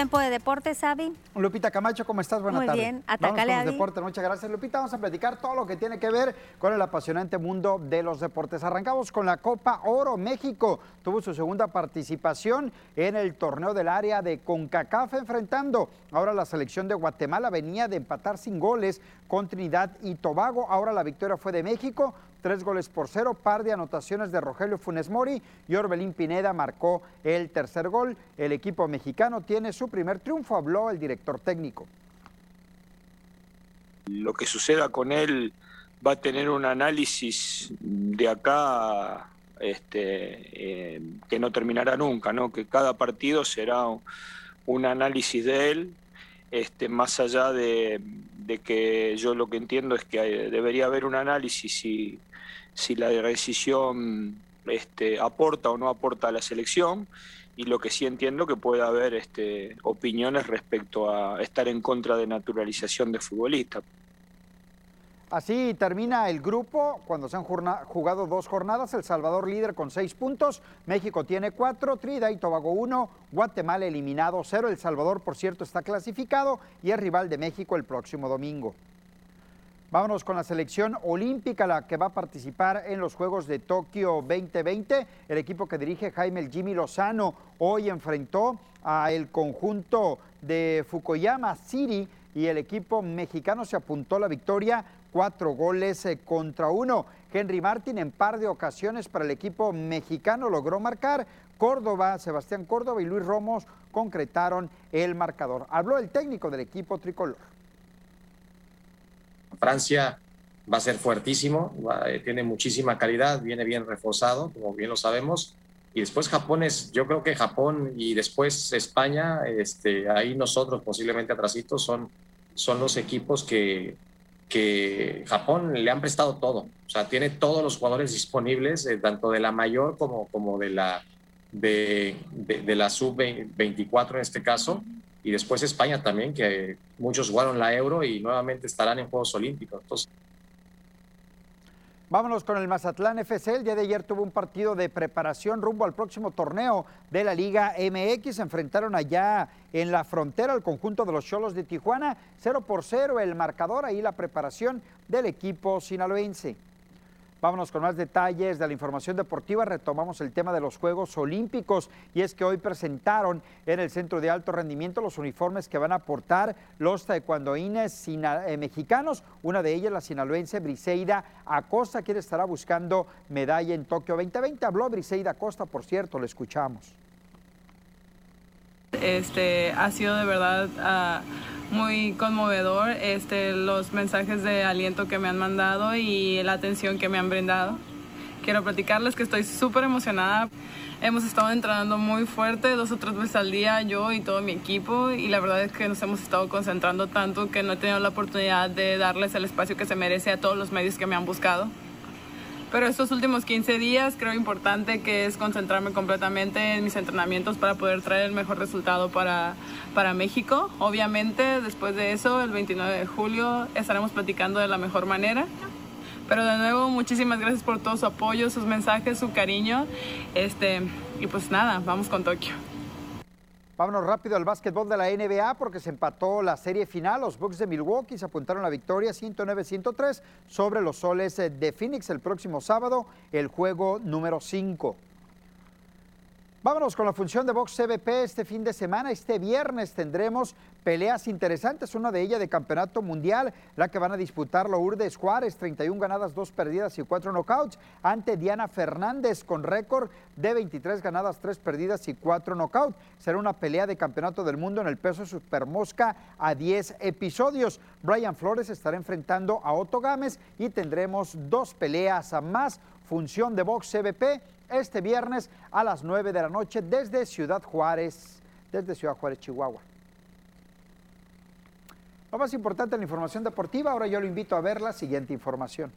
Tiempo de deportes, Avi. Lupita Camacho, ¿cómo estás? Buenas tardes. Muy bien, atacale a deportes. Muchas gracias, Lupita. Vamos a platicar todo lo que tiene que ver con el apasionante mundo de los deportes. Arrancamos con la Copa Oro. México tuvo su segunda participación en el torneo del área de CONCACAF, enfrentando ahora la selección de Guatemala. Venía de empatar sin goles con Trinidad y Tobago. Ahora la victoria fue de México tres goles por cero, par de anotaciones de Rogelio Funes Mori y Orbelín Pineda marcó el tercer gol. El equipo mexicano tiene su primer triunfo, habló el director técnico. Lo que suceda con él va a tener un análisis de acá este, eh, que no terminará nunca, ¿no? que cada partido será un análisis de él, este, más allá de, de, que yo lo que entiendo es que debería haber un análisis y si la decisión este, aporta o no aporta a la selección y lo que sí entiendo que puede haber este, opiniones respecto a estar en contra de naturalización de futbolistas. Así termina el grupo cuando se han jugado dos jornadas. El Salvador líder con seis puntos, México tiene cuatro, Trinidad y Tobago uno, Guatemala eliminado cero. El Salvador, por cierto, está clasificado y es rival de México el próximo domingo. Vámonos con la selección olímpica, la que va a participar en los Juegos de Tokio 2020. El equipo que dirige Jaime el Jimmy Lozano hoy enfrentó a el conjunto de Fukuyama City y el equipo mexicano se apuntó la victoria cuatro goles eh, contra uno. Henry Martin en par de ocasiones para el equipo mexicano logró marcar. Córdoba, Sebastián Córdoba y Luis Romos concretaron el marcador. Habló el técnico del equipo tricolor. Francia va a ser fuertísimo, eh, tiene muchísima calidad, viene bien reforzado, como bien lo sabemos. Y después Japón es, yo creo que Japón y después España, este, ahí nosotros posiblemente atrasitos son, son los equipos que, que Japón le han prestado todo. O sea, tiene todos los jugadores disponibles, eh, tanto de la mayor como, como de la, de, de la sub-24 en este caso y después España también, que muchos jugaron la Euro y nuevamente estarán en Juegos Olímpicos. Entonces, Vámonos con el Mazatlán FC. El día de ayer tuvo un partido de preparación rumbo al próximo torneo de la Liga MX. Se enfrentaron allá en la frontera al conjunto de los Cholos de Tijuana. 0 por 0 el marcador, ahí la preparación del equipo sinaloense. Vámonos con más detalles de la información deportiva. Retomamos el tema de los Juegos Olímpicos y es que hoy presentaron en el Centro de Alto Rendimiento los uniformes que van a aportar los taekwondoines eh, mexicanos. Una de ellas, la sinaloense Briseida Acosta, quien estará buscando medalla en Tokio 2020. Habló Briseida Acosta, por cierto, le escuchamos. Este, ha sido de verdad uh, muy conmovedor este, los mensajes de aliento que me han mandado y la atención que me han brindado. Quiero platicarles que estoy súper emocionada. Hemos estado entrenando muy fuerte, dos o tres veces al día, yo y todo mi equipo, y la verdad es que nos hemos estado concentrando tanto que no he tenido la oportunidad de darles el espacio que se merece a todos los medios que me han buscado. Pero estos últimos 15 días creo importante que es concentrarme completamente en mis entrenamientos para poder traer el mejor resultado para, para México. Obviamente, después de eso, el 29 de julio, estaremos platicando de la mejor manera. Pero de nuevo, muchísimas gracias por todo su apoyo, sus mensajes, su cariño. Este, y pues nada, vamos con Tokio. Vámonos rápido al básquetbol de la NBA porque se empató la serie final. Los Bucks de Milwaukee se apuntaron la victoria 109-103 sobre los Soles de Phoenix el próximo sábado, el juego número 5. Vámonos con la función de Box CBP este fin de semana. Este viernes tendremos peleas interesantes, una de ellas de campeonato mundial, la que van a disputar Lourdes Juárez, 31 ganadas, 2 perdidas y 4 knockouts, ante Diana Fernández con récord de 23 ganadas, 3 perdidas y 4 knockouts. Será una pelea de campeonato del mundo en el peso supermosca a 10 episodios. Brian Flores estará enfrentando a Otto Gámez y tendremos dos peleas a más. Función de Box CBP este viernes a las 9 de la noche desde Ciudad Juárez, desde Ciudad Juárez, Chihuahua. Lo más importante en la información deportiva, ahora yo lo invito a ver la siguiente información.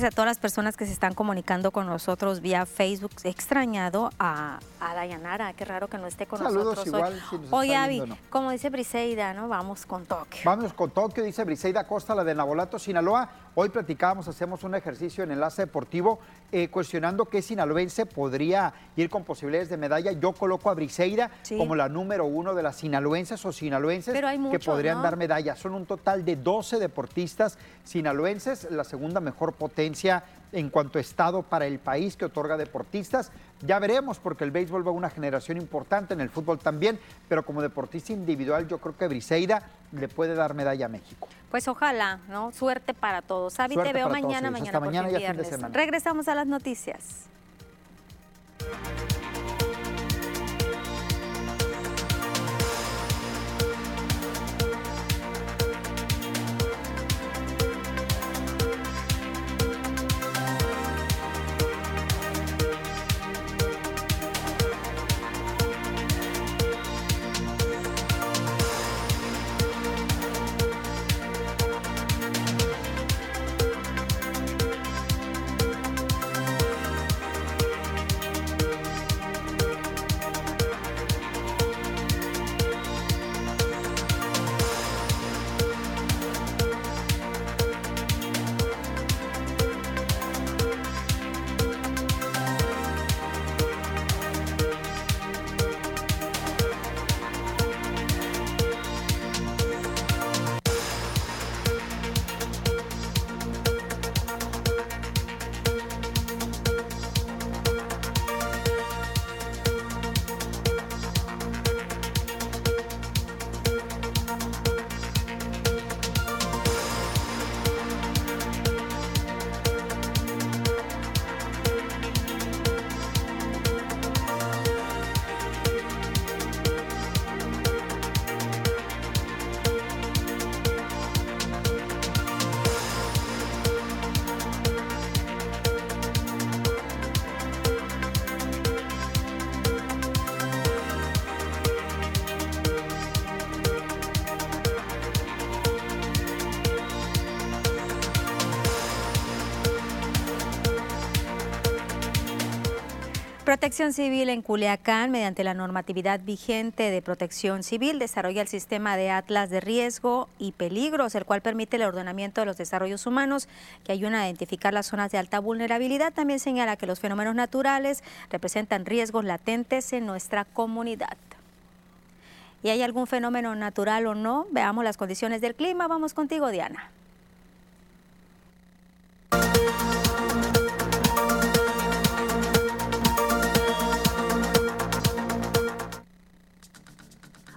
Gracias a todas las personas que se están comunicando con nosotros vía Facebook. He extrañado a, a Dayanara, qué raro que no esté con Saludos nosotros igual, hoy. si nos Oye, ¿no? como dice Briseida, ¿no? Vamos con Tokio. Vamos con Tokio, dice Briseida Costa, la de Nabolato, Sinaloa. Hoy platicábamos, hacemos un ejercicio en Enlace Deportivo eh, cuestionando qué sinaloense podría ir con posibilidades de medalla. Yo coloco a Briseida Sí. como la número uno de las sinaloenses o sinaloenses Pero hay que podrían ¿no? dar medallas. Son un total de 12 deportistas sinaloenses, la segunda mejor potencia en cuanto a estado para el país que otorga deportistas. Ya veremos, porque el béisbol va a una generación importante, en el fútbol también, pero como deportista individual yo creo que Briseida le puede dar medalla a México. Pues ojalá, ¿no? Suerte para todos. Avi, te veo todos, mañana, mañana Hasta mañana, fin de semana. Regresamos a las noticias. Protección Civil en Culiacán, mediante la normatividad vigente de protección civil, desarrolla el sistema de Atlas de riesgo y peligros, el cual permite el ordenamiento de los desarrollos humanos que ayudan a identificar las zonas de alta vulnerabilidad. También señala que los fenómenos naturales representan riesgos latentes en nuestra comunidad. ¿Y hay algún fenómeno natural o no? Veamos las condiciones del clima. Vamos contigo, Diana.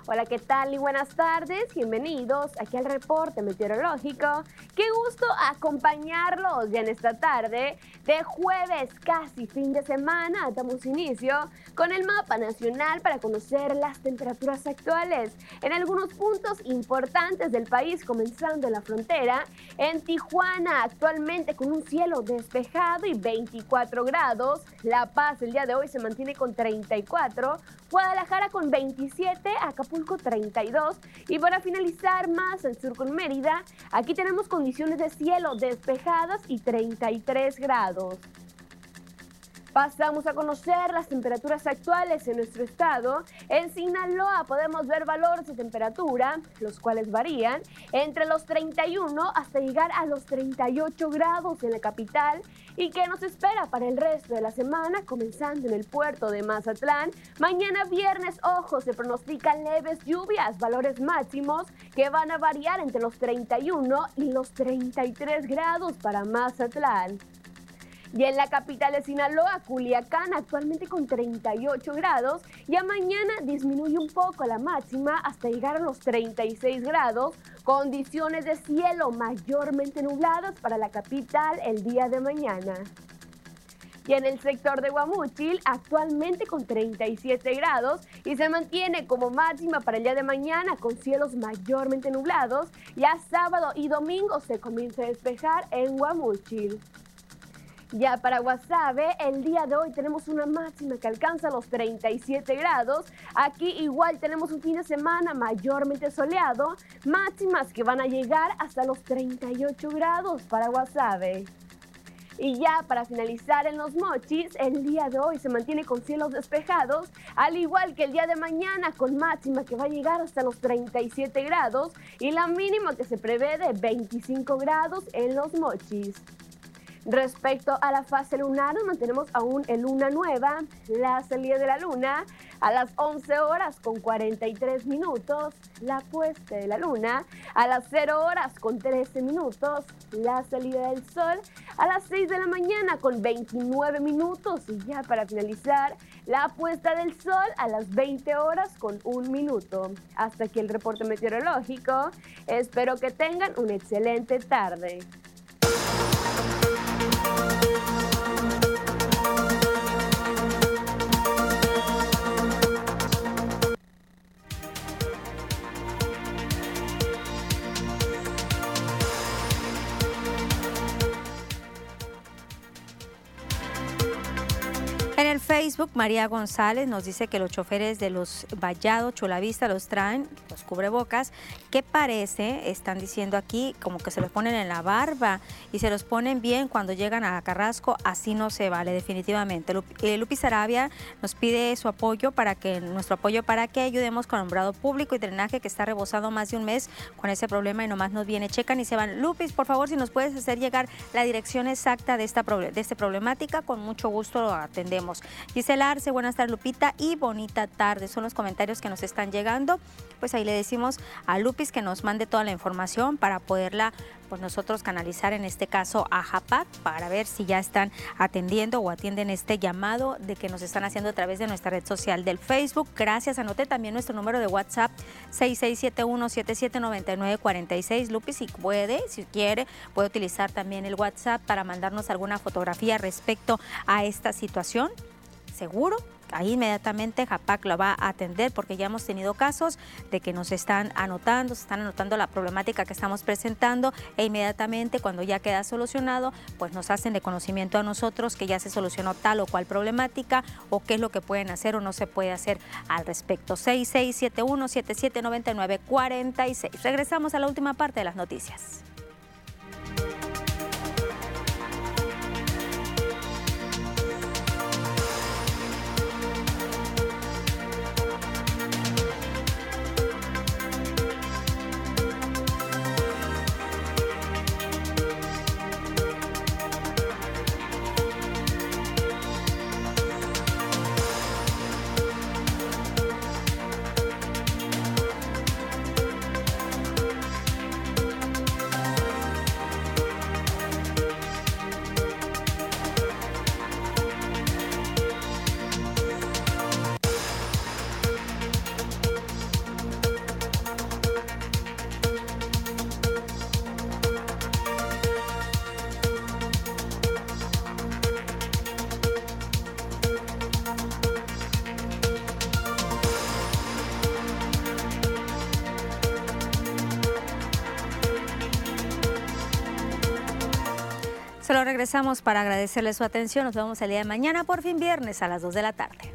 Hola, ¿qué tal y buenas tardes? Bienvenidos aquí al reporte meteorológico. Qué gusto acompañarlos ya en esta tarde de jueves, casi fin de semana. Damos inicio con el mapa nacional para conocer las temperaturas actuales en algunos puntos importantes del país, comenzando en la frontera. En Tijuana, actualmente con un cielo despejado y 24 grados. La Paz el día de hoy se mantiene con 34. Guadalajara con 27. Acapulco 32. Y para finalizar más al sur con Mérida, aquí tenemos condiciones de cielo despejadas y 33 grados. Pasamos a conocer las temperaturas actuales en nuestro estado. En Sinaloa podemos ver valores de temperatura, los cuales varían entre los 31 hasta llegar a los 38 grados en la capital. ¿Y qué nos espera para el resto de la semana? Comenzando en el puerto de Mazatlán. Mañana viernes, ojo, se pronostican leves lluvias, valores máximos que van a variar entre los 31 y los 33 grados para Mazatlán. Y en la capital de Sinaloa, Culiacán, actualmente con 38 grados. Ya mañana disminuye un poco la máxima hasta llegar a los 36 grados. Condiciones de cielo mayormente nubladas para la capital el día de mañana. Y en el sector de Guamúchil, actualmente con 37 grados y se mantiene como máxima para el día de mañana con cielos mayormente nublados. Ya sábado y domingo se comienza a despejar en Guamúchil. Ya para Guasave, el día de hoy tenemos una máxima que alcanza los 37 grados. Aquí igual tenemos un fin de semana mayormente soleado, máximas que van a llegar hasta los 38 grados para Guasave. Y ya para finalizar en los mochis, el día de hoy se mantiene con cielos despejados, al igual que el día de mañana con máxima que va a llegar hasta los 37 grados y la mínima que se prevé de 25 grados en los mochis. Respecto a la fase lunar, mantenemos aún en luna nueva, la salida de la luna a las 11 horas con 43 minutos, la puesta de la luna a las 0 horas con 13 minutos, la salida del sol a las 6 de la mañana con 29 minutos y ya para finalizar, la puesta del sol a las 20 horas con 1 minuto. Hasta aquí el reporte meteorológico. Espero que tengan una excelente tarde. Facebook, María González nos dice que los choferes de los Vallado, Chulavista, los traen, los cubrebocas, que parece, están diciendo aquí, como que se los ponen en la barba y se los ponen bien cuando llegan a Carrasco, así no se vale definitivamente. Eh, Lupi nos pide su apoyo para que, nuestro apoyo para que ayudemos con alumbrado público y drenaje que está rebosado más de un mes con ese problema y nomás nos viene, checan y se van. Lupis, por favor, si nos puedes hacer llegar la dirección exacta de esta, de esta problemática, con mucho gusto lo atendemos. Gisela Arce, buenas tardes Lupita y bonita tarde. Son los comentarios que nos están llegando. Pues ahí le decimos a Lupis que nos mande toda la información para poderla pues nosotros canalizar en este caso a JAPAC para ver si ya están atendiendo o atienden este llamado de que nos están haciendo a través de nuestra red social del Facebook. Gracias, anote también nuestro número de WhatsApp 6671779946. Lupis, si puede, si quiere, puede utilizar también el WhatsApp para mandarnos alguna fotografía respecto a esta situación. Seguro ahí inmediatamente JAPAC lo va a atender porque ya hemos tenido casos de que nos están anotando, se están anotando la problemática que estamos presentando e inmediatamente cuando ya queda solucionado, pues nos hacen de conocimiento a nosotros que ya se solucionó tal o cual problemática o qué es lo que pueden hacer o no se puede hacer al respecto. 6671-7799-46. Regresamos a la última parte de las noticias. Regresamos para agradecerle su atención. Nos vemos el día de mañana, por fin viernes, a las 2 de la tarde.